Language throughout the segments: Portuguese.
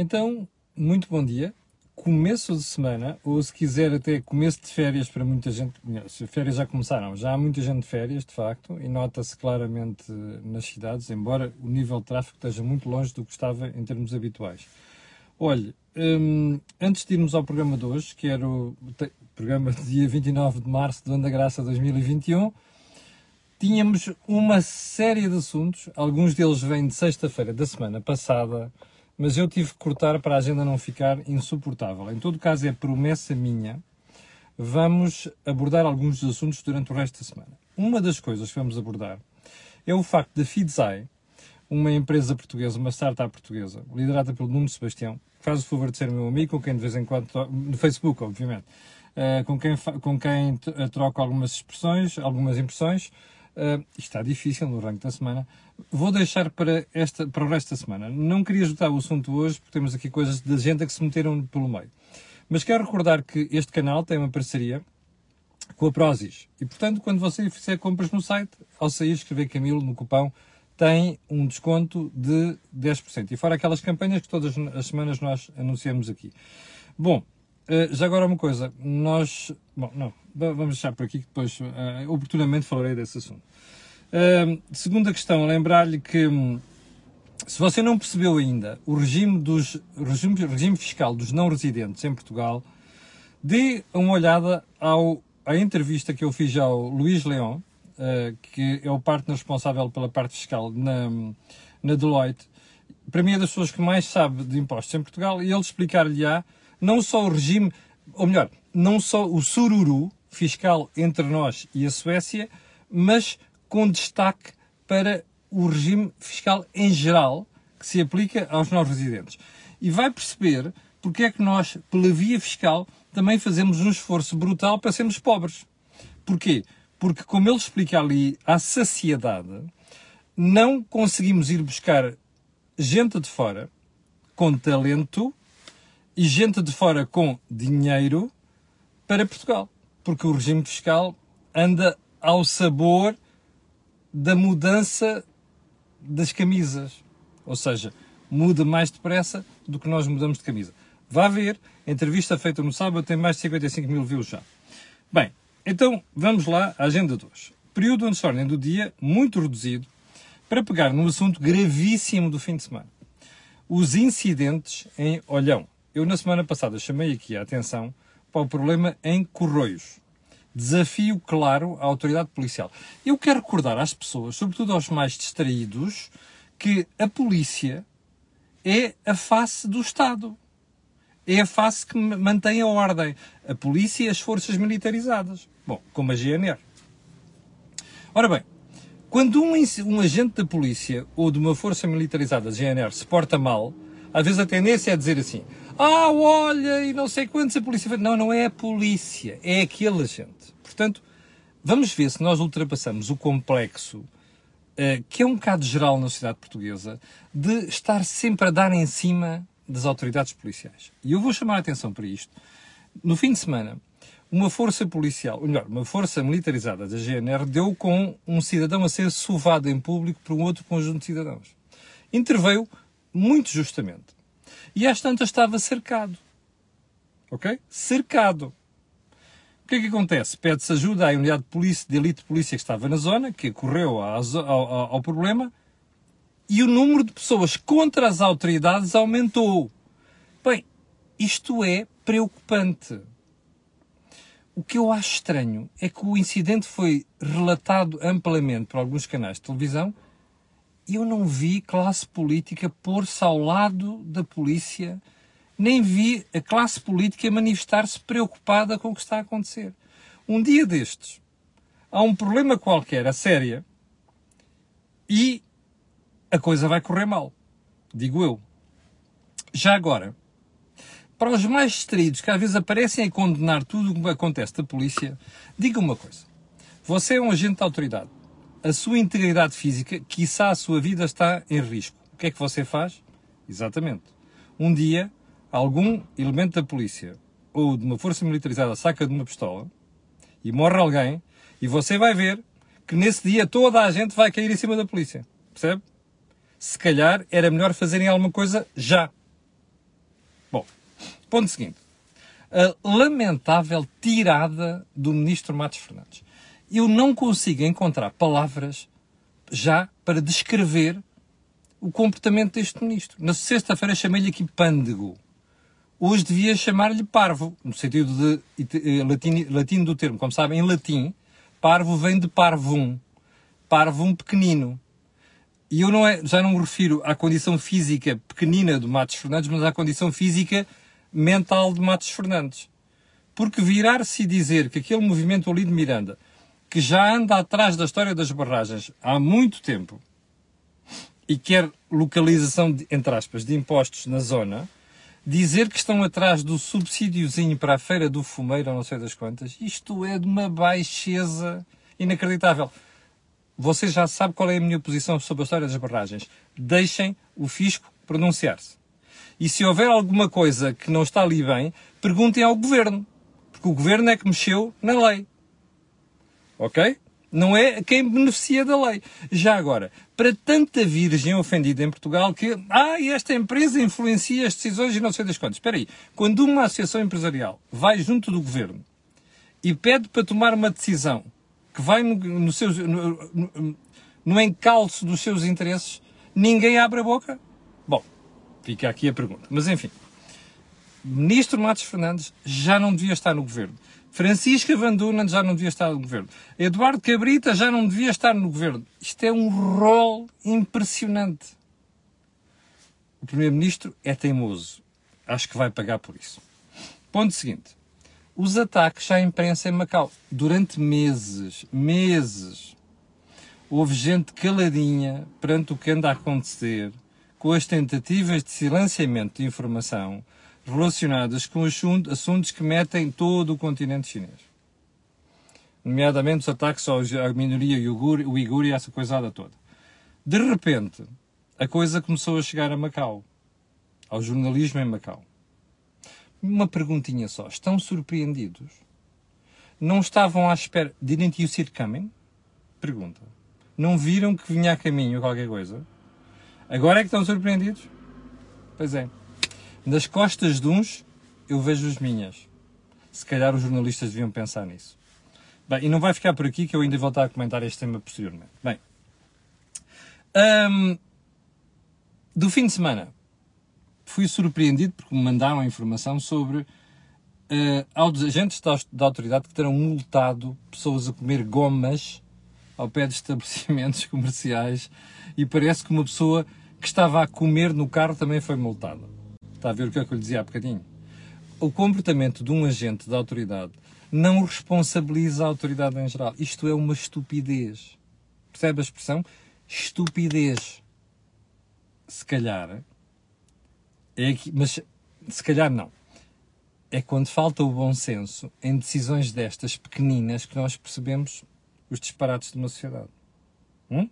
Então, muito bom dia. Começo de semana, ou se quiser até começo de férias para muita gente. Se férias já começaram, já há muita gente de férias, de facto, e nota-se claramente nas cidades, embora o nível de tráfego esteja muito longe do que estava em termos habituais. Olhe, hum, antes de irmos ao programa de hoje, que era o programa de dia 29 de março do ano da graça 2021, tínhamos uma série de assuntos, alguns deles vêm de sexta-feira da semana passada, mas eu tive que cortar para a agenda não ficar insuportável. Em todo caso, é promessa minha. Vamos abordar alguns dos assuntos durante o resto da semana. Uma das coisas que vamos abordar é o facto da Fidzai, uma empresa portuguesa, uma startup portuguesa, liderada pelo Nuno Sebastião, faz o favor de ser meu amigo, com quem de vez em quando, no Facebook, obviamente, uh, com quem, com quem troco algumas expressões, algumas impressões, Uh, está difícil no ranking da semana. Vou deixar para, esta, para o resto da semana. Não queria ajudar o assunto hoje, porque temos aqui coisas de agenda que se meteram pelo meio. Mas quero recordar que este canal tem uma parceria com a Prozis. E, portanto, quando você fizer compras no site, ao sair escrever Camilo no cupão, tem um desconto de 10%. E fora aquelas campanhas que todas as semanas nós anunciamos aqui. Bom, eh, já agora uma coisa, nós. Bom, não, vamos deixar por aqui que depois, uh, oportunamente, falarei desse assunto. Uh, segunda questão, lembrar-lhe que hum, se você não percebeu ainda o regime, dos, regime, regime fiscal dos não residentes em Portugal, dê uma olhada ao, à entrevista que eu fiz ao Luís Leão, uh, que é o partner responsável pela parte fiscal na, na Deloitte. Para mim é das pessoas que mais sabe de impostos em Portugal e ele explicar-lhe-á não só o regime, ou melhor, não só o sururu fiscal entre nós e a Suécia, mas com destaque para o regime fiscal em geral que se aplica aos não residentes. E vai perceber porque é que nós, pela via fiscal, também fazemos um esforço brutal para sermos pobres. Porquê? Porque, como ele explica ali, à saciedade, não conseguimos ir buscar gente de fora com talento e gente de fora com dinheiro para Portugal. Porque o regime fiscal anda ao sabor da mudança das camisas. Ou seja, muda mais depressa do que nós mudamos de camisa. Vá ver, a entrevista feita no sábado tem mais de 55 mil views já. Bem, então vamos lá à agenda de hoje. Período onde ordem do dia, muito reduzido, para pegar num assunto gravíssimo do fim de semana. Os incidentes em Olhão. Eu, na semana passada, chamei aqui a atenção para o problema em Corroios. Desafio claro à autoridade policial. Eu quero recordar às pessoas, sobretudo aos mais distraídos, que a polícia é a face do Estado. É a face que mantém a ordem. A polícia e as forças militarizadas. Bom, como a GNR. Ora bem, quando um, um agente da polícia ou de uma força militarizada, GNR, se porta mal, às vezes a tendência é dizer assim: ah, olha, e não sei quantos a polícia. Não, não é a polícia, é aquele agente. Portanto, vamos ver se nós ultrapassamos o complexo, uh, que é um bocado geral na sociedade portuguesa, de estar sempre a dar em cima das autoridades policiais. E eu vou chamar a atenção para isto. No fim de semana, uma força policial, ou melhor, uma força militarizada da GNR deu com um cidadão a ser sovado em público por um outro conjunto de cidadãos. Interveio muito justamente. E às tantas estava cercado. Ok? Cercado. O que é que acontece? Pede-se ajuda à unidade de, polícia, de elite de polícia que estava na zona, que correu ao, ao, ao problema, e o número de pessoas contra as autoridades aumentou. Bem, isto é preocupante. O que eu acho estranho é que o incidente foi relatado amplamente por alguns canais de televisão eu não vi classe política pôr-se ao lado da polícia, nem vi a classe política manifestar-se preocupada com o que está a acontecer. Um dia destes, há um problema qualquer, a séria, e a coisa vai correr mal. Digo eu. Já agora, para os mais distraídos que às vezes aparecem a condenar tudo o que acontece da polícia, diga uma coisa. Você é um agente da autoridade a sua integridade física, quiçá a sua vida está em risco. O que é que você faz? Exatamente. Um dia, algum elemento da polícia ou de uma força militarizada saca de uma pistola e morre alguém, e você vai ver que nesse dia toda a gente vai cair em cima da polícia. Percebe? Se calhar era melhor fazerem alguma coisa já. Ponto seguinte. A lamentável tirada do ministro Matos Fernandes. Eu não consigo encontrar palavras já para descrever o comportamento deste ministro. Na sexta-feira chamei-lhe aqui pândego. Hoje devia chamar-lhe parvo, no sentido de latino, latino do termo. Como sabem, em latim, parvo vem de parvum. Parvum pequenino. E eu não é, já não me refiro à condição física pequenina do Matos Fernandes, mas à condição física mental de Matos Fernandes. Porque virar-se e dizer que aquele movimento ali de Miranda, que já anda atrás da história das barragens há muito tempo, e quer localização, de, entre aspas, de impostos na zona, dizer que estão atrás do subsídiozinho para a Feira do Fumeiro, não sei das quantas, isto é de uma baixeza inacreditável. Você já sabe qual é a minha posição sobre a história das barragens. Deixem o fisco pronunciar-se. E se houver alguma coisa que não está ali bem, perguntem ao governo. Porque o governo é que mexeu na lei. Ok? Não é quem beneficia da lei. Já agora, para tanta virgem ofendida em Portugal que, ah, esta empresa influencia as decisões e não sei das quantas. Espera aí. Quando uma associação empresarial vai junto do governo e pede para tomar uma decisão que vai no, no, seu, no, no, no encalço dos seus interesses, ninguém abre a boca? Bom, fica aqui a pergunta. Mas enfim, Ministro Matos Fernandes já não devia estar no governo. Francisca Van já não devia estar no governo. Eduardo Cabrita já não devia estar no governo. Isto é um rol impressionante. O Primeiro-Ministro é teimoso. Acho que vai pagar por isso. Ponto seguinte os ataques à imprensa em Macau. Durante meses, meses, houve gente caladinha perante o que anda a acontecer com as tentativas de silenciamento de informação relacionadas com assuntos que metem todo o continente chinês. Nomeadamente os ataques à minoria uigur e essa coisada toda. De repente, a coisa começou a chegar a Macau, ao jornalismo em Macau. Uma perguntinha só. Estão surpreendidos? Não estavam à espera. Didn't you see it coming? Pergunta. Não viram que vinha a caminho qualquer coisa? Agora é que estão surpreendidos? Pois é. Das costas de uns, eu vejo as minhas. Se calhar os jornalistas deviam pensar nisso. Bem, e não vai ficar por aqui que eu ainda vou voltar a comentar este tema posteriormente. Bem. Um, do fim de semana, fui surpreendido porque me mandaram a informação sobre uh, agentes da, da autoridade que terão multado pessoas a comer gomas ao pé de estabelecimentos comerciais e parece que uma pessoa que estava a comer no carro também foi multada. Está a ver o que é que eu lhe dizia há bocadinho? O comportamento de um agente da autoridade não responsabiliza a autoridade em geral. Isto é uma estupidez. Percebe a expressão? Estupidez. Se calhar, é que, mas se calhar não. É quando falta o bom senso em decisões destas pequeninas que nós percebemos os disparates de uma sociedade. Hum?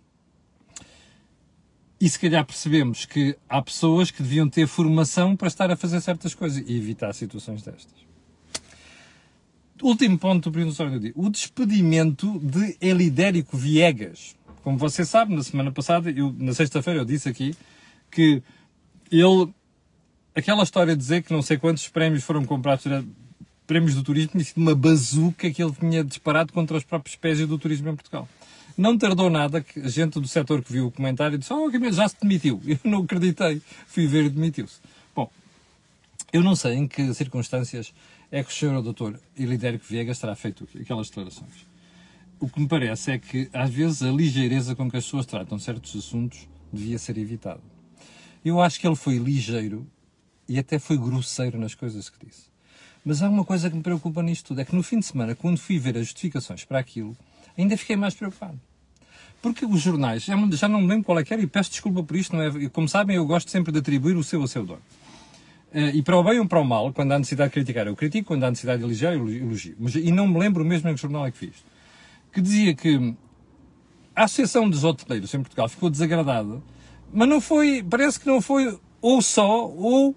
E se calhar percebemos que há pessoas que deviam ter formação para estar a fazer certas coisas e evitar situações destas. Último ponto do primeiro do dia. O despedimento de Elidérico Viegas. Como você sabe, na semana passada, eu, na sexta-feira, eu disse aqui que ele aquela história de dizer que não sei quantos prémios foram comprados, prémios do turismo, tinha sido uma bazuca que ele tinha disparado contra os próprios pés do turismo em Portugal. Não tardou nada que a gente do setor que viu o comentário disse: Oh, já se demitiu. Eu não acreditei. Fui ver e demitiu-se. Bom, eu não sei em que circunstâncias é que o senhor doutor Ilidérico Viegas terá feito aquelas declarações. O que me parece é que, às vezes, a ligeireza com que as pessoas tratam certos assuntos devia ser evitada. Eu acho que ele foi ligeiro e até foi grosseiro nas coisas que disse. Mas há uma coisa que me preocupa nisto tudo, é que no fim de semana, quando fui ver as justificações para aquilo, ainda fiquei mais preocupado. Porque os jornais, já não me lembro qual é que era, e peço desculpa por isto, não é? como sabem, eu gosto sempre de atribuir o seu a seu dono. Eh, e para o bem ou para o mal, quando há necessidade de criticar, eu critico, quando há necessidade de elogiar, eu elogio. Mas, e não me lembro mesmo em que jornal é que fiz. Que dizia que a Associação dos Hoteleiros em Portugal ficou desagradada, mas não foi, parece que não foi ou só, ou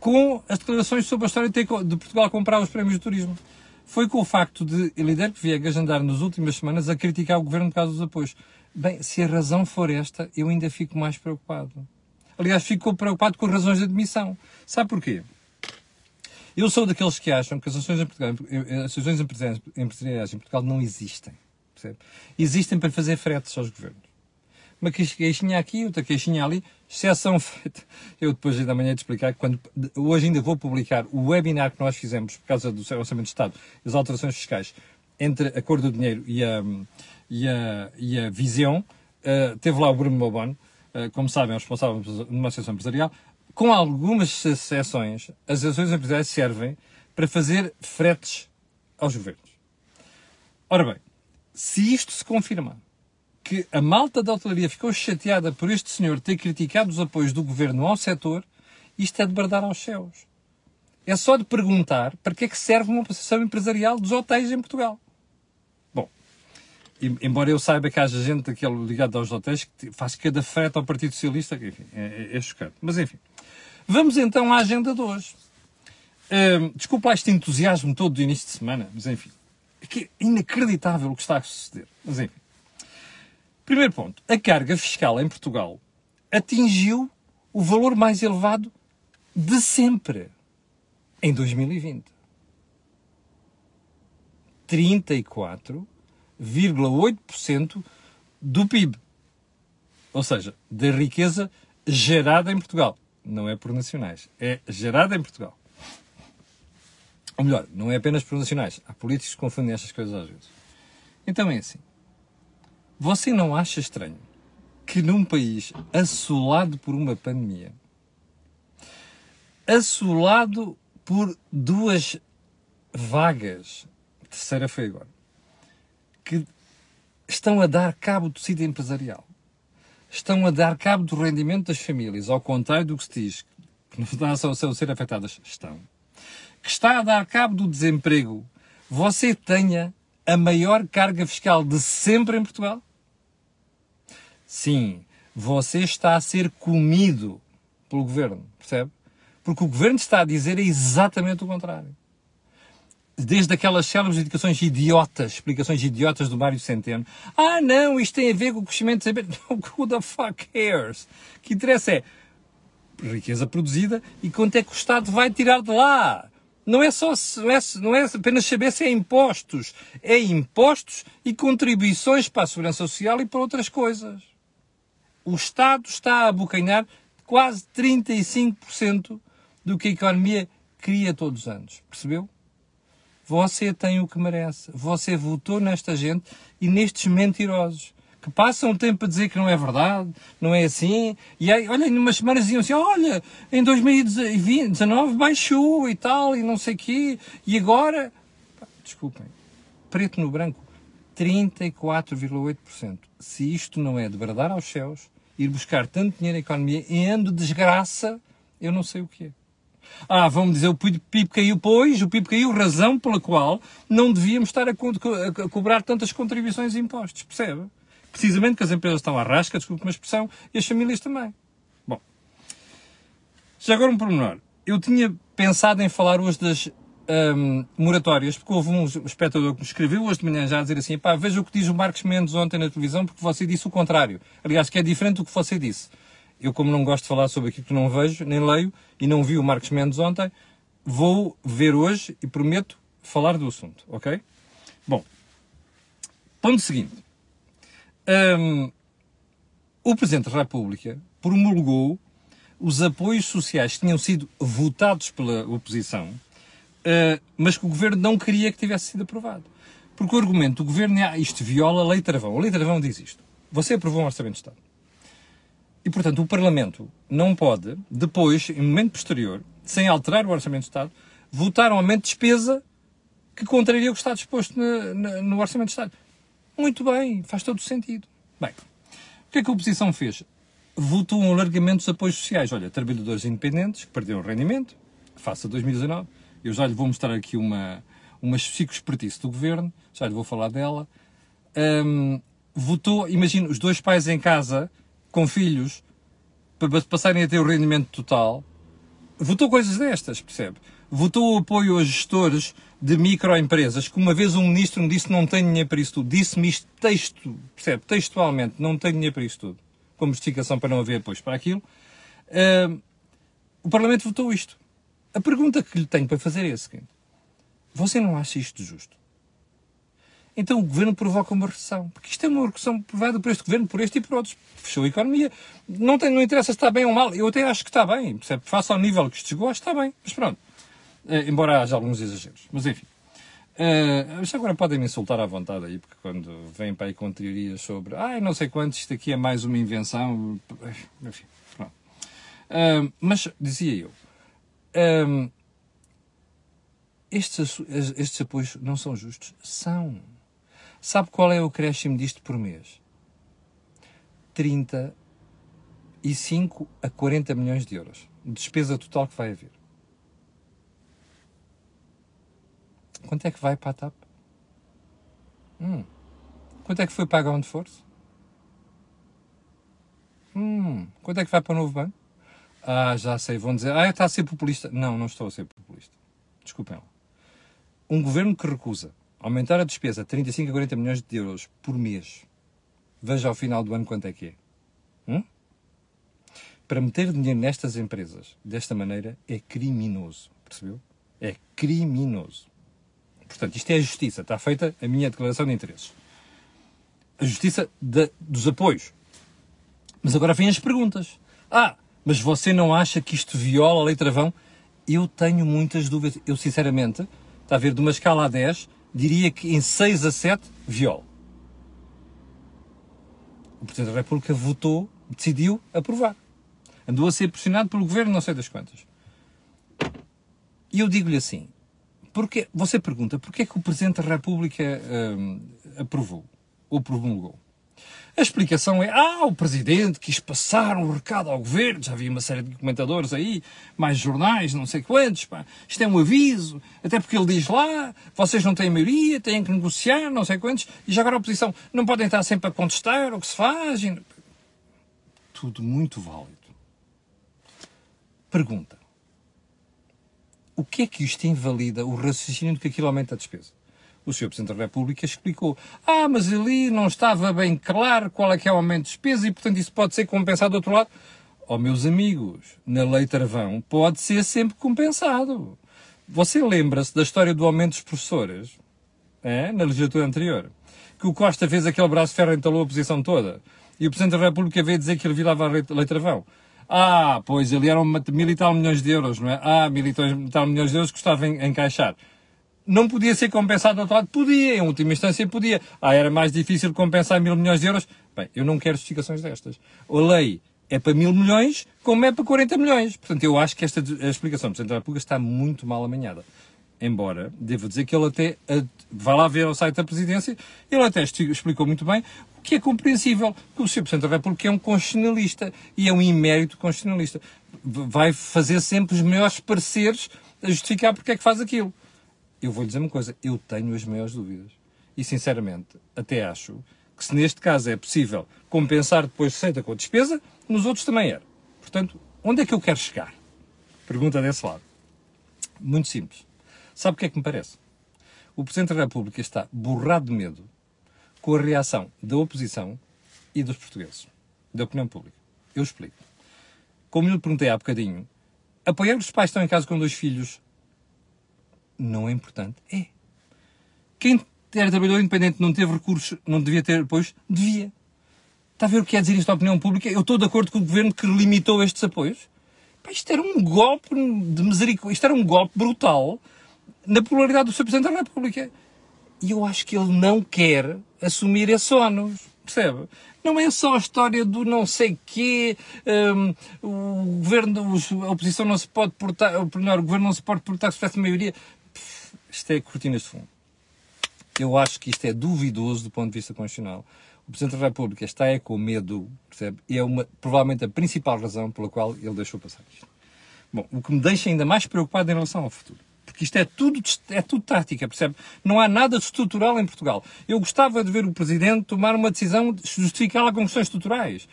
com as declarações sobre a história de Portugal comprar os prémios de turismo. Foi com o facto de Eliderco Viegas andar nas últimas semanas a criticar o governo por causa dos apoios. Bem, se a razão for esta, eu ainda fico mais preocupado. Aliás, fico preocupado com razões de admissão. Sabe porquê? Eu sou daqueles que acham que as ações, empresariais em Portugal não existem. Percebe? Existem para fazer fretes aos governos. Uma queixinha aqui, outra queixinha ali, exceção feita. Eu depois da manhã de explicar quando, hoje ainda vou publicar o webinar que nós fizemos por causa do Orçamento de Estado, as alterações fiscais, entre a cor do dinheiro e a, e a, e a visão. Uh, teve lá o Bruno Bobon, uh, como sabem, é responsável de uma associação empresarial. Com algumas exceções, as ações empresariais servem para fazer fretes aos governos. Ora bem, se isto se confirmar, que a malta da hotelaria ficou chateada por este senhor ter criticado os apoios do governo ao setor, isto é de bradar aos céus. É só de perguntar para que é que serve uma associação empresarial dos hotéis em Portugal. Embora eu saiba que haja gente aquele ligado aos hotéis que faz cada frete ao Partido Socialista, que enfim, é, é, é chocante. Mas enfim, vamos então à agenda de hoje. Desculpa este entusiasmo todo do início de semana, mas enfim, é é inacreditável o que está a suceder. Mas enfim. Primeiro ponto. A carga fiscal em Portugal atingiu o valor mais elevado de sempre em 2020. 34,8% do PIB. Ou seja, da riqueza gerada em Portugal. Não é por nacionais. É gerada em Portugal. Ou melhor, não é apenas por nacionais. Há políticos que confundem estas coisas às vezes. Então é assim. Você não acha estranho que num país assolado por uma pandemia, assolado por duas vagas, terceira foi agora, que estão a dar cabo do tecido empresarial, estão a dar cabo do rendimento das famílias, ao contrário do que se diz, que não são a ser afetadas, estão, que está a dar cabo do desemprego, você tenha a maior carga fiscal de sempre em Portugal? Sim, você está a ser comido pelo governo, percebe? Porque o governo está a dizer exatamente o contrário. Desde aquelas célebres indicações idiotas, explicações idiotas do Mário Centeno. Ah, não, isto tem a ver com o crescimento de saber. who the fuck cares? Que interessa é riqueza produzida e quanto é que o Estado vai tirar de lá. Não é só não é, não é apenas saber se é impostos, é impostos e contribuições para a segurança social e para outras coisas o Estado está a abocanhar quase 35% do que a economia cria todos os anos. Percebeu? Você tem o que merece. Você votou nesta gente e nestes mentirosos que passam o tempo a dizer que não é verdade, não é assim. E aí, olha, umas semanas diziam assim: olha, em 2019 baixou e tal, e não sei o quê, e agora. Desculpem, preto no branco, 34,8%. Se isto não é de bradar aos céus, ir buscar tanto dinheiro na economia em ano de desgraça, eu não sei o que é. Ah, vamos dizer, o PIB caiu, pois, o PIB caiu, razão pela qual não devíamos estar a, co a cobrar tantas contribuições e impostos, percebe? Precisamente que as empresas estão à rasca, desculpe uma expressão, e as famílias também. Bom, já agora um pormenor. Eu tinha pensado em falar hoje das um, moratórias, porque houve um espectador que me escreveu hoje de manhã já a dizer assim, pá, veja o que diz o Marcos Mendes ontem na televisão, porque você disse o contrário. Aliás, que é diferente do que você disse. Eu, como não gosto de falar sobre aquilo que não vejo, nem leio, e não vi o Marcos Mendes ontem, vou ver hoje e prometo falar do assunto, ok? Bom, ponto seguinte. Um, o Presidente da República promulgou os apoios sociais que tinham sido votados pela oposição uh, mas que o governo não queria que tivesse sido aprovado. Porque o argumento do governo é, ah, isto viola a lei Travão. A lei Travão diz isto. Você aprovou um orçamento de Estado. E, portanto, o Parlamento não pode, depois, em momento posterior, sem alterar o orçamento de Estado, votar um aumento de despesa que contraria o que está disposto no, no, no orçamento de Estado. Muito bem, faz todo sentido. Bem, o que é que a oposição fez? Votou um alargamento dos apoios sociais. Olha, trabalhadores independentes que perderam rendimento, face a 2019, eu já lhe vou mostrar aqui uma, uma psicoespertice do governo, já lhe vou falar dela. Um, votou, imagina, os dois pais em casa, com filhos, para passarem a ter o rendimento total, votou coisas destas, percebe? Votou o apoio a gestores de microempresas, que uma vez um ministro me disse não tenho dinheiro para isso tudo. Disse-me isto texto, percebe? Textualmente, não tenho dinheiro para isso tudo. Como justificação para não haver apoio para aquilo. Uh, o Parlamento votou isto. A pergunta que lhe tenho para fazer é a seguinte: Você não acha isto justo? Então o governo provoca uma recessão. Porque isto é uma recessão provada por este governo, por este e por outros. Fechou a economia. Não, tem, não interessa se está bem ou mal. Eu até acho que está bem. Percebe? Face ao nível que isto chegou, acho que está bem. Mas pronto. Uh, embora haja alguns exageros. Mas enfim. Uh, mas agora podem me insultar à vontade aí, porque quando vêm para aí com teorias sobre ah, não sei quantos, isto aqui é mais uma invenção. Enfim, pronto. Uh, mas dizia eu. Uh, estes, estes apoios não são justos? São. Sabe qual é o acréscimo disto por mês? 35 a 40 milhões de euros. Despesa total que vai haver. Quanto é que vai para a TAP? Hum. Quanto é que foi para a Ground Force? Hum. Quanto é que vai para o novo banco? Ah, já sei. Vão dizer, ah, está a ser populista. Não, não estou a ser populista. Desculpem lá. Um governo que recusa aumentar a despesa a 35 a 40 milhões de euros por mês, veja ao final do ano quanto é que é. Hum? Para meter dinheiro nestas empresas desta maneira é criminoso. Percebeu? É criminoso. Portanto, isto é a justiça. Está feita a minha declaração de interesses. A justiça de, dos apoios. Mas agora vêm as perguntas. Ah, mas você não acha que isto viola a lei travão? Eu tenho muitas dúvidas. Eu, sinceramente, está a ver, de uma escala a 10, diria que em 6 a 7 viola. O Presidente da República votou, decidiu aprovar. Andou a ser pressionado pelo governo, não sei das quantas. E eu digo-lhe assim: porque, você pergunta, porquê é que o Presidente da República hum, aprovou ou promulgou? A explicação é: ah, o Presidente quis passar um recado ao Governo, já havia uma série de comentadores aí, mais jornais, não sei quantos, pá. isto é um aviso, até porque ele diz lá, vocês não têm maioria, têm que negociar, não sei quantos, e já agora a oposição não podem estar sempre a contestar o que se faz. E... Tudo muito válido. Pergunta. O que é que isto invalida o raciocínio de que aquilo aumenta a despesa? O Sr. Presidente da República explicou. Ah, mas ali não estava bem claro qual é que é o aumento de despesa e, portanto, isso pode ser compensado do outro lado. Oh, meus amigos, na lei Travão pode ser sempre compensado. Você lembra-se da história do aumento dos professores? É? Na legislatura anterior. Que o Costa fez aquele braço de ferro e entalou a posição toda. E o Presidente da República veio dizer que ele virava a lei Travão. Ah, pois, ali eram mil e tal milhões de euros, não é? Ah, mil e tal milhões de euros que custava encaixar não podia ser compensado do outro lado? Podia, em última instância podia. Ah, era mais difícil compensar mil milhões de euros? Bem, eu não quero justificações destas. A lei é para mil milhões, como é para 40 milhões. Portanto, eu acho que esta a explicação do Presidente da República está muito mal amanhada. Embora, devo dizer que ele até, vai lá ver ao site da Presidência, ele até explicou muito bem o que é compreensível, que o Sr. Presidente da República é um constitucionalista e é um imérito constitucionalista. Vai fazer sempre os melhores pareceres a justificar porque é que faz aquilo eu vou lhe dizer uma coisa, eu tenho as maiores dúvidas. E, sinceramente, até acho que se neste caso é possível compensar depois receita com a despesa, nos outros também era. Portanto, onde é que eu quero chegar? Pergunta desse lado. Muito simples. Sabe o que é que me parece? O Presidente da República está borrado de medo com a reação da oposição e dos portugueses, da opinião pública. Eu explico. Como lhe perguntei há bocadinho, apoiar os pais que estão em casa com dois filhos não é importante? É. Quem era trabalhador independente não teve recursos, não devia ter apoios? Devia. Está a ver o que quer dizer isto à opinião pública? Eu estou de acordo com o governo que limitou estes apoios. Pá, isto era um golpe de misericórdia, isto era um golpe brutal na popularidade do Sr. Presidente da República. E eu acho que ele não quer assumir esse ónus. Percebe? Não é só a história do não sei quê, um, o governo, a oposição não se pode portar, ou melhor, o governo não se pode portar se tivesse maioria isto é cortinas de fundo. Eu acho que isto é duvidoso do ponto de vista constitucional. O Presidente da República está é com medo, percebe? E é uma, provavelmente a principal razão pela qual ele deixou passar isto. Bom, o que me deixa ainda mais preocupado em relação ao futuro. Porque isto é tudo, é tudo tática, percebe? Não há nada estrutural em Portugal. Eu gostava de ver o Presidente tomar uma decisão de justificá-la com questões estruturais.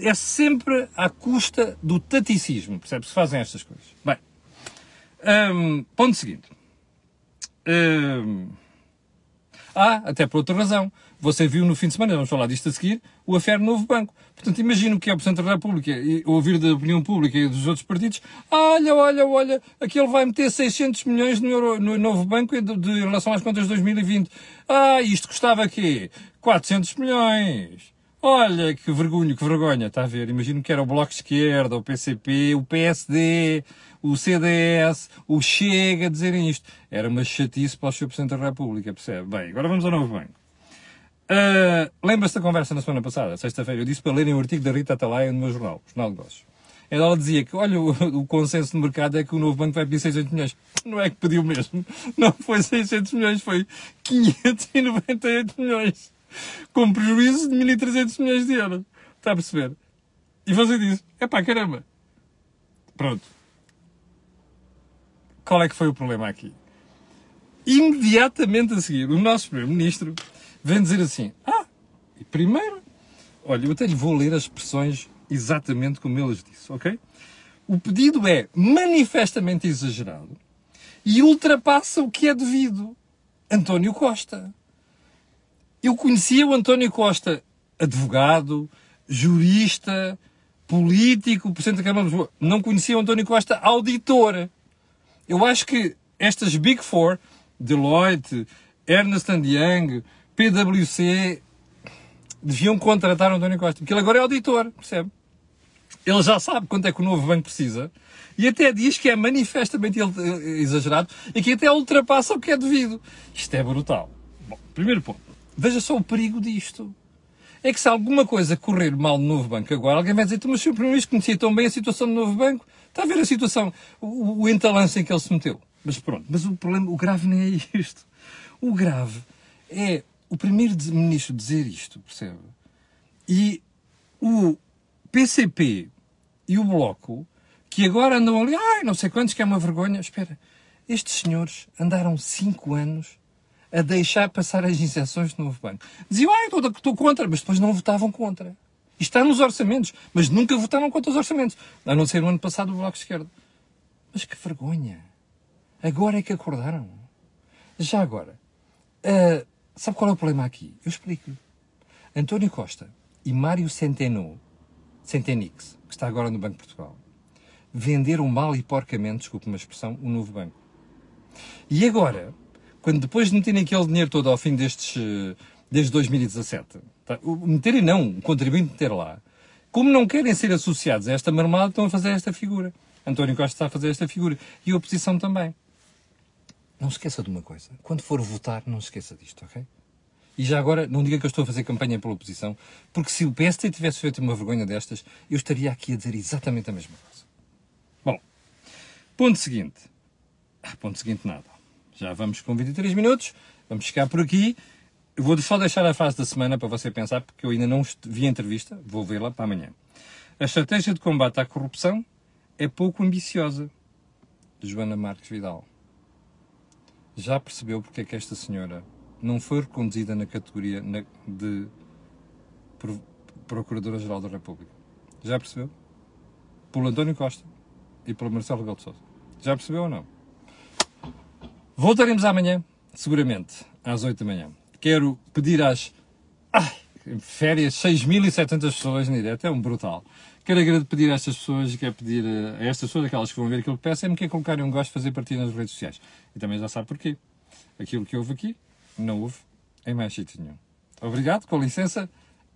É sempre à custa do taticismo, percebe? Se fazem estas coisas. Bem, hum, ponto seguinte. Hum... Ah, até por outra razão. você viu no fim de semana, vamos falar disto a seguir, o affair Novo Banco. Portanto, imagino que é o Presidente da República e ouvir da opinião pública e dos outros partidos, olha, olha, olha, aquele vai meter 600 milhões no, Euro, no Novo Banco de, de, em relação às contas de 2020. Ah, isto custava quê? 400 milhões. Olha, que vergonha, que vergonha, está a ver? Imagino que era o Bloco de Esquerda, o PCP, o PSD, o CDS, o Chega a dizerem isto. Era uma chatice para o Sr. Presidente da República, percebe? Bem, agora vamos ao Novo Banco. Uh, Lembra-se da conversa na semana passada, sexta-feira? Eu disse para lerem o artigo da Rita Atalaia no meu jornal, Jornal de Negócios. Ela dizia que, olha, o, o, consenso de mercado é que o novo banco vai pedir 600 milhões. Não é que pediu mesmo. Não foi 600 milhões, foi 598 milhões. Com prejuízo de 1.300 milhões de euros. Está a perceber? E você diz, é pá, caramba. Pronto. Qual é que foi o problema aqui? Imediatamente a seguir, o nosso Primeiro-Ministro vem dizer assim: Ah, primeiro, olha, eu até lhe vou ler as expressões exatamente como ele disse, ok? O pedido é manifestamente exagerado e ultrapassa o que é devido. António Costa. Eu conhecia o António Costa, advogado, jurista, político, presidente da Câmara de Lisboa. Não conhecia o António Costa, auditor. Eu acho que estas Big Four, Deloitte, Ernest Young, PwC, deviam contratar o António Costa, porque ele agora é auditor, percebe? Ele já sabe quanto é que o novo banco precisa e até diz que é manifestamente exagerado e que até ultrapassa o que é devido. Isto é brutal. Bom, primeiro ponto. Veja só o perigo disto. É que se alguma coisa correr mal no novo banco agora, alguém vai dizer, mas o. Primeiro-Ministro conhecia tão bem a situação do novo banco. Está a ver a situação, o, o entalance em que ele se meteu. Mas pronto, mas o problema, o grave nem é isto. O grave é o Primeiro-Ministro dizer isto, percebe? E o PCP e o Bloco, que agora andam ali, ai, não sei quantos, que é uma vergonha. Espera, estes senhores andaram cinco anos a deixar passar as injeções do novo banco. Diziam, ai, estou, estou contra, mas depois não votavam contra. Está nos orçamentos, mas nunca votaram contra os orçamentos. A não ser no ano passado o Bloco de Esquerda. Mas que vergonha. Agora é que acordaram. Já agora, uh, sabe qual é o problema aqui? Eu explico-lhe. António Costa e Mário Centeno, Centenix, que está agora no Banco de Portugal, venderam mal e porcamente, desculpe uma expressão, o novo banco. E agora, quando depois de meterem aquele dinheiro todo ao fim destes, eh, desde 2017, tá? meterem não, o contribuinte meter lá, como não querem ser associados a esta marmelada, estão a fazer esta figura. António Costa está a fazer esta figura. E a oposição também. Não se esqueça de uma coisa. Quando for votar, não se esqueça disto, ok? E já agora, não diga que eu estou a fazer campanha pela oposição, porque se o PST tivesse feito uma vergonha destas, eu estaria aqui a dizer exatamente a mesma coisa. Bom, ponto seguinte. Ah, ponto seguinte, nada. Já vamos com 23 minutos, vamos ficar por aqui. Vou só deixar a fase da semana para você pensar, porque eu ainda não vi a entrevista, vou vê-la para amanhã. A estratégia de combate à corrupção é pouco ambiciosa, de Joana Marques Vidal. Já percebeu porque é que esta senhora não foi reconduzida na categoria de Procuradora-Geral da República. Já percebeu? Pelo António Costa e pelo Marcelo Rebelo de Sousa. Já percebeu ou não? Voltaremos amanhã, seguramente, às 8 da manhã. Quero pedir às ai, férias 6.700 pessoas na direto, é um brutal. Quero pedir a estas pessoas, quero pedir a estas pessoas, aquelas que vão ver aquilo que peço, é-me que colocarem um gosto fazer partida nas redes sociais. E também já sabe porquê. Aquilo que houve aqui, não houve em mais sítio nenhum. Obrigado, com licença,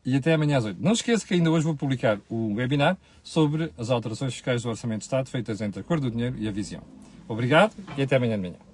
e até amanhã às 8. Não esqueça que ainda hoje vou publicar o webinar sobre as alterações fiscais do Orçamento de Estado feitas entre a cor do dinheiro e a visão. Obrigado e até amanhã de manhã.